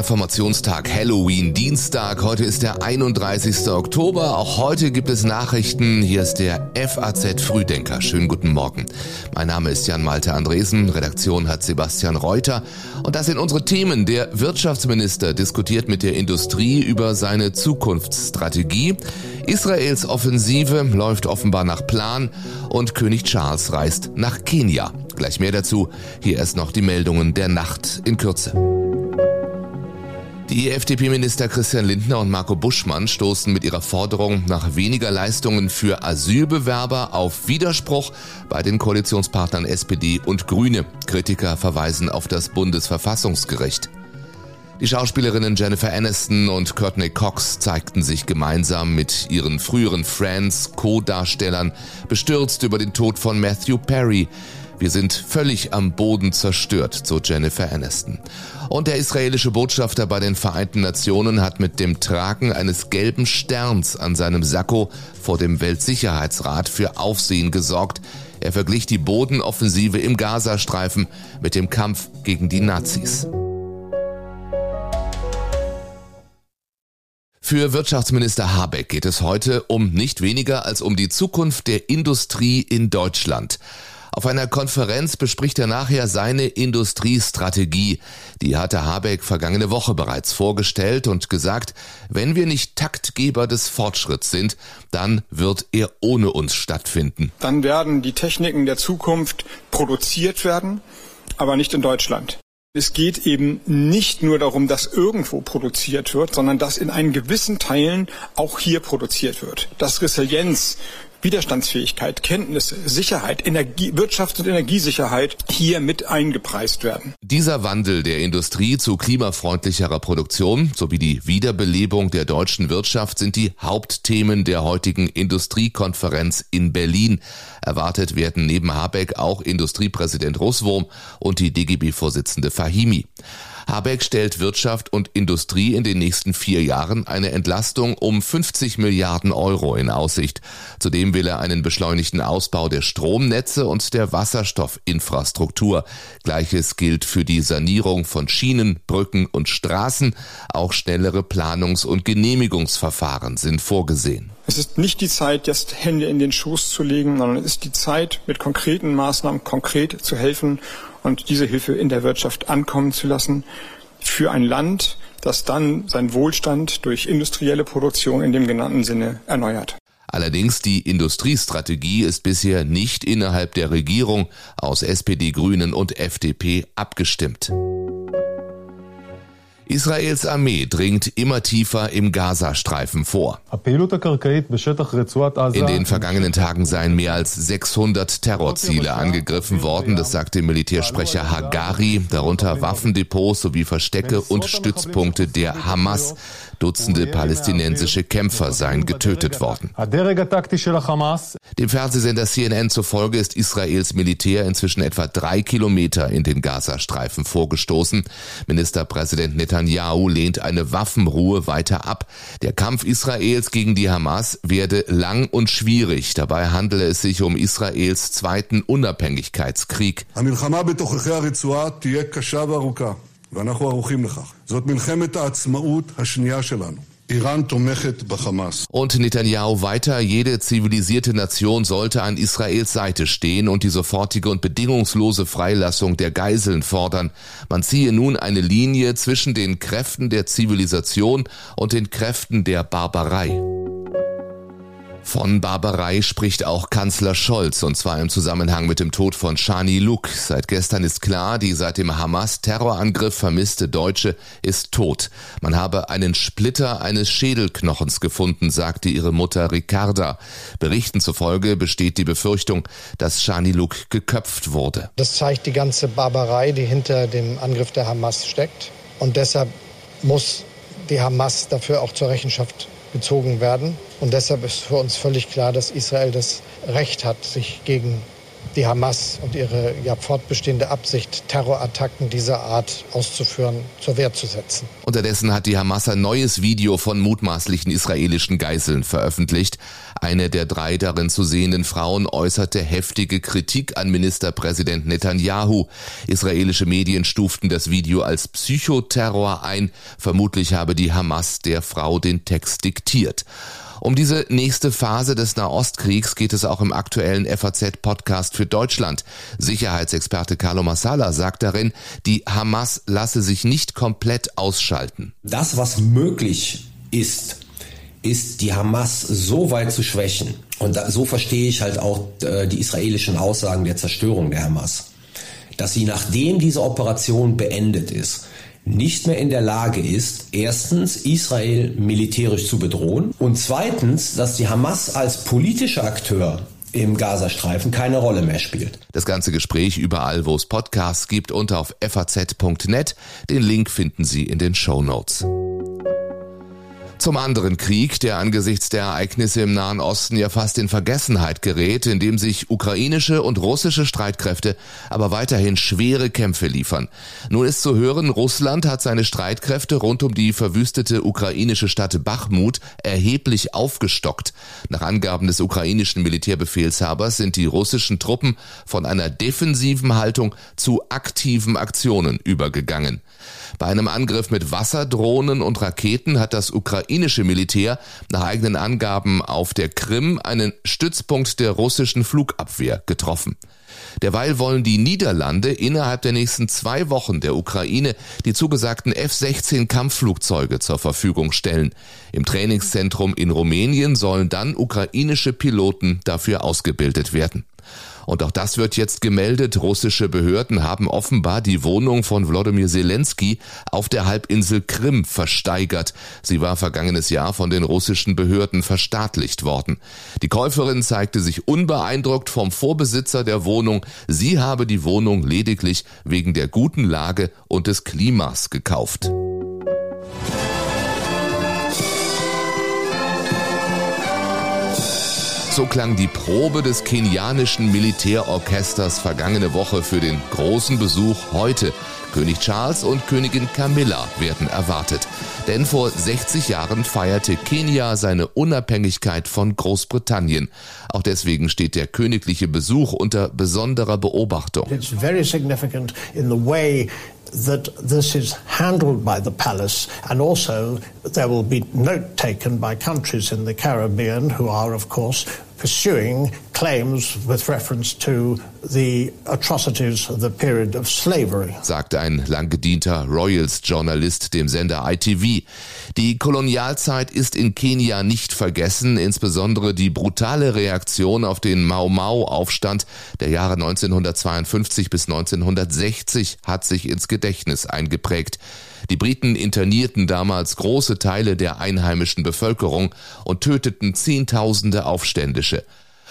Reformationstag, Halloween, Dienstag. Heute ist der 31. Oktober. Auch heute gibt es Nachrichten. Hier ist der FAZ Frühdenker. Schönen guten Morgen. Mein Name ist Jan Malte Andresen. Redaktion hat Sebastian Reuter. Und das sind unsere Themen. Der Wirtschaftsminister diskutiert mit der Industrie über seine Zukunftsstrategie. Israels Offensive läuft offenbar nach Plan und König Charles reist nach Kenia. Gleich mehr dazu. Hier erst noch die Meldungen der Nacht in Kürze. Die FDP-Minister Christian Lindner und Marco Buschmann stoßen mit ihrer Forderung nach weniger Leistungen für Asylbewerber auf Widerspruch bei den Koalitionspartnern SPD und Grüne. Kritiker verweisen auf das Bundesverfassungsgericht. Die Schauspielerinnen Jennifer Aniston und Courtney Cox zeigten sich gemeinsam mit ihren früheren Friends, Co-Darstellern, bestürzt über den Tod von Matthew Perry. Wir sind völlig am Boden zerstört, so Jennifer Aniston. Und der israelische Botschafter bei den Vereinten Nationen hat mit dem Tragen eines gelben Sterns an seinem Sakko vor dem Weltsicherheitsrat für Aufsehen gesorgt. Er verglich die Bodenoffensive im Gazastreifen mit dem Kampf gegen die Nazis. Für Wirtschaftsminister Habeck geht es heute um nicht weniger als um die Zukunft der Industrie in Deutschland. Auf einer Konferenz bespricht er nachher seine Industriestrategie. Die hatte Habeck vergangene Woche bereits vorgestellt und gesagt, wenn wir nicht Taktgeber des Fortschritts sind, dann wird er ohne uns stattfinden. Dann werden die Techniken der Zukunft produziert werden, aber nicht in Deutschland. Es geht eben nicht nur darum, dass irgendwo produziert wird, sondern dass in einen gewissen Teilen auch hier produziert wird. Dass Resilienz Widerstandsfähigkeit, Kenntnisse, Sicherheit, Energie, Wirtschafts- und Energiesicherheit hier mit eingepreist werden. Dieser Wandel der Industrie zu klimafreundlicherer Produktion sowie die Wiederbelebung der deutschen Wirtschaft sind die Hauptthemen der heutigen Industriekonferenz in Berlin. Erwartet werden neben Habeck auch Industriepräsident Russwurm und die DGB-Vorsitzende Fahimi. Habeck stellt Wirtschaft und Industrie in den nächsten vier Jahren eine Entlastung um 50 Milliarden Euro in Aussicht. Zudem will er einen beschleunigten Ausbau der Stromnetze und der Wasserstoffinfrastruktur. Gleiches gilt für die Sanierung von Schienen, Brücken und Straßen. Auch schnellere Planungs- und Genehmigungsverfahren sind vorgesehen. Es ist nicht die Zeit, jetzt Hände in den Schoß zu legen, sondern es ist die Zeit, mit konkreten Maßnahmen konkret zu helfen und diese Hilfe in der Wirtschaft ankommen zu lassen für ein Land, das dann seinen Wohlstand durch industrielle Produktion in dem genannten Sinne erneuert. Allerdings die Industriestrategie ist bisher nicht innerhalb der Regierung aus SPD, Grünen und FDP abgestimmt. Israels Armee dringt immer tiefer im Gazastreifen vor. In den vergangenen Tagen seien mehr als 600 Terrorziele angegriffen worden, das sagte Militärsprecher Hagari, darunter Waffendepots sowie Verstecke und Stützpunkte der Hamas. Dutzende palästinensische Kämpfer seien getötet worden. Dem Fernsehsender CNN zufolge ist Israels Militär inzwischen etwa drei Kilometer in den Gazastreifen vorgestoßen. Ministerpräsident Netanyahu lehnt eine Waffenruhe weiter ab. Der Kampf Israels gegen die Hamas werde lang und schwierig. Dabei handele es sich um Israels zweiten Unabhängigkeitskrieg. ואנחנו ערוכים לכך. זאת מלחמת העצמאות השנייה שלנו. und Netanyahu weiter, jede zivilisierte Nation sollte an Israels Seite stehen und die sofortige und bedingungslose Freilassung der Geiseln fordern. Man ziehe nun eine Linie zwischen den Kräften der Zivilisation und den Kräften der Barbarei. Von Barbarei spricht auch Kanzler Scholz, und zwar im Zusammenhang mit dem Tod von Shani Luk. Seit gestern ist klar, die seit dem Hamas-Terrorangriff vermisste Deutsche ist tot. Man habe einen Splitter eines Schädelknochens gefunden, sagte ihre Mutter Ricarda. Berichten zufolge besteht die Befürchtung, dass Shani Luk geköpft wurde. Das zeigt die ganze Barbarei, die hinter dem Angriff der Hamas steckt. Und deshalb muss die Hamas dafür auch zur Rechenschaft gezogen werden. Und deshalb ist für uns völlig klar, dass Israel das Recht hat, sich gegen die Hamas und ihre ja fortbestehende Absicht, Terrorattacken dieser Art auszuführen, zur Wehr zu setzen. Unterdessen hat die Hamas ein neues Video von mutmaßlichen israelischen Geiseln veröffentlicht. Eine der drei darin zu sehenden Frauen äußerte heftige Kritik an Ministerpräsident Netanyahu. Israelische Medien stuften das Video als Psychoterror ein. Vermutlich habe die Hamas der Frau den Text diktiert. Um diese nächste Phase des Nahostkriegs geht es auch im aktuellen FAZ-Podcast für Deutschland. Sicherheitsexperte Carlo Massala sagt darin, die Hamas lasse sich nicht komplett ausschalten. Das, was möglich ist, ist die Hamas so weit zu schwächen. Und da, so verstehe ich halt auch äh, die israelischen Aussagen der Zerstörung der Hamas. Dass sie nachdem diese Operation beendet ist, nicht mehr in der Lage ist, erstens Israel militärisch zu bedrohen und zweitens, dass die Hamas als politischer Akteur im Gazastreifen keine Rolle mehr spielt. Das ganze Gespräch überall, wo es Podcasts gibt und auf faz.net. Den Link finden Sie in den Show Notes. Zum anderen Krieg, der angesichts der Ereignisse im Nahen Osten ja fast in Vergessenheit gerät, in dem sich ukrainische und russische Streitkräfte aber weiterhin schwere Kämpfe liefern. Nun ist zu hören, Russland hat seine Streitkräfte rund um die verwüstete ukrainische Stadt Bachmut erheblich aufgestockt. Nach Angaben des ukrainischen Militärbefehlshabers sind die russischen Truppen von einer defensiven Haltung zu aktiven Aktionen übergegangen. Bei einem Angriff mit Wasserdrohnen und Raketen hat das ukrainische Militär nach eigenen Angaben auf der Krim einen Stützpunkt der russischen Flugabwehr getroffen. Derweil wollen die Niederlande innerhalb der nächsten zwei Wochen der Ukraine die zugesagten F-16 Kampfflugzeuge zur Verfügung stellen. Im Trainingszentrum in Rumänien sollen dann ukrainische Piloten dafür ausgebildet werden. Und auch das wird jetzt gemeldet. Russische Behörden haben offenbar die Wohnung von Wladimir Zelensky auf der Halbinsel Krim versteigert. Sie war vergangenes Jahr von den russischen Behörden verstaatlicht worden. Die Käuferin zeigte sich unbeeindruckt vom Vorbesitzer der Wohnung. Sie habe die Wohnung lediglich wegen der guten Lage und des Klimas gekauft. So klang die Probe des kenianischen Militärorchesters vergangene Woche für den großen Besuch heute. König Charles und Königin Camilla werden erwartet. Denn vor 60 Jahren feierte Kenia seine Unabhängigkeit von Großbritannien. Auch deswegen steht der königliche Besuch unter besonderer Beobachtung. It's very significant in the way that this is handled by the palace, and also there will be note taken by countries in the Caribbean who are, of course, pursuing claims with reference to the atrocities of the period of slavery. Sagte ein langgedienter Royals-Journalist dem Sender ITV. Die Kolonialzeit ist in Kenia nicht vergessen, insbesondere die brutale Reaktion auf den Mau-Mau-Aufstand der Jahre 1952 bis 1960 hat sich ins Gedächtnis eingeprägt. Die Briten internierten damals große Teile der einheimischen Bevölkerung und töteten Zehntausende Aufständische.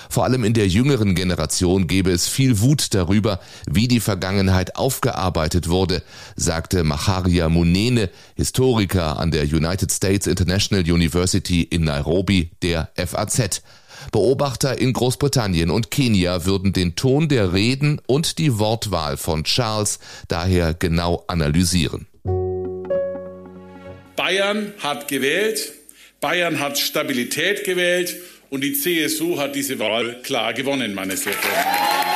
Vor allem in der jüngeren Generation gebe es viel Wut darüber, wie die Vergangenheit aufgearbeitet wurde, sagte Macharia Munene, Historiker an der United States International University in Nairobi, der FAZ. Beobachter in Großbritannien und Kenia würden den Ton der Reden und die Wortwahl von Charles daher genau analysieren. Bayern hat gewählt, Bayern hat Stabilität gewählt und die CSU hat diese Wahl klar gewonnen, meine sehr verehrten Damen und Herren.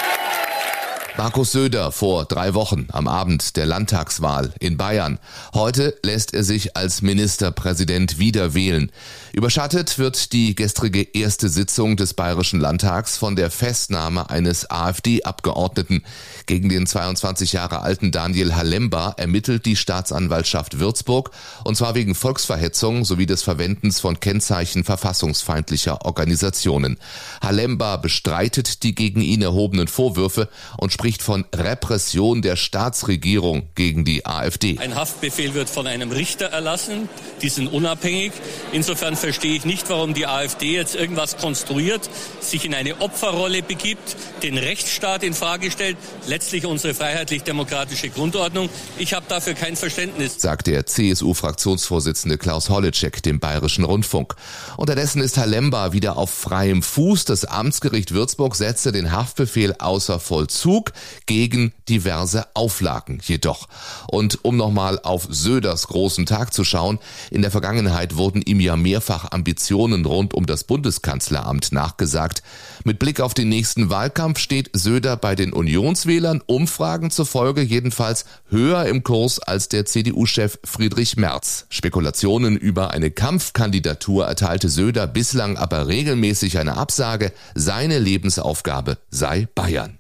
Markus Söder vor drei Wochen am Abend der Landtagswahl in Bayern. Heute lässt er sich als Ministerpräsident wieder wählen. Überschattet wird die gestrige erste Sitzung des Bayerischen Landtags von der Festnahme eines AfD-Abgeordneten. Gegen den 22 Jahre alten Daniel Halemba ermittelt die Staatsanwaltschaft Würzburg und zwar wegen Volksverhetzung sowie des Verwendens von Kennzeichen verfassungsfeindlicher Organisationen. Halemba bestreitet die gegen ihn erhobenen Vorwürfe und spricht von Repression der Staatsregierung gegen die AfD. Ein Haftbefehl wird von einem Richter erlassen. Die sind unabhängig. Insofern verstehe ich nicht, warum die AfD jetzt irgendwas konstruiert, sich in eine Opferrolle begibt, den Rechtsstaat in Frage stellt, letztlich unsere freiheitlich-demokratische Grundordnung. Ich habe dafür kein Verständnis. Sagt der CSU-Fraktionsvorsitzende Klaus Holleczek dem Bayerischen Rundfunk. Unterdessen ist Herr Lemba wieder auf freiem Fuß. Das Amtsgericht Würzburg setzte den Haftbefehl außer Vollzug gegen diverse Auflagen jedoch. Und um nochmal auf Söders großen Tag zu schauen, in der Vergangenheit wurden ihm ja mehrfach Ambitionen rund um das Bundeskanzleramt nachgesagt. Mit Blick auf den nächsten Wahlkampf steht Söder bei den Unionswählern Umfragen zufolge jedenfalls höher im Kurs als der CDU-Chef Friedrich Merz. Spekulationen über eine Kampfkandidatur erteilte Söder bislang aber regelmäßig eine Absage. Seine Lebensaufgabe sei Bayern.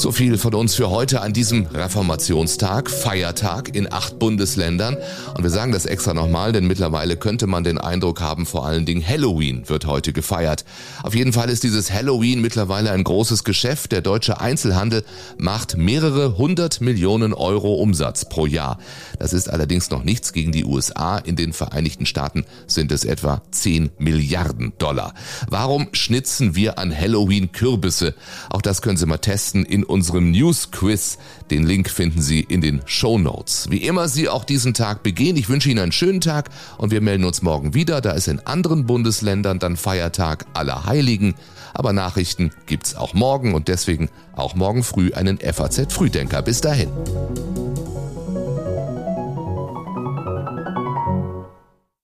So viel von uns für heute an diesem Reformationstag, Feiertag in acht Bundesländern. Und wir sagen das extra nochmal, denn mittlerweile könnte man den Eindruck haben, vor allen Dingen Halloween wird heute gefeiert. Auf jeden Fall ist dieses Halloween mittlerweile ein großes Geschäft. Der deutsche Einzelhandel macht mehrere hundert Millionen Euro Umsatz pro Jahr. Das ist allerdings noch nichts gegen die USA. In den Vereinigten Staaten sind es etwa 10 Milliarden Dollar. Warum schnitzen wir an Halloween Kürbisse? Auch das können Sie mal testen in unserem News-Quiz. Den Link finden Sie in den Show Notes. Wie immer Sie auch diesen Tag begehen, ich wünsche Ihnen einen schönen Tag und wir melden uns morgen wieder. Da ist in anderen Bundesländern dann Feiertag aller Heiligen. Aber Nachrichten gibt's auch morgen und deswegen auch morgen früh einen FAZ Frühdenker. Bis dahin.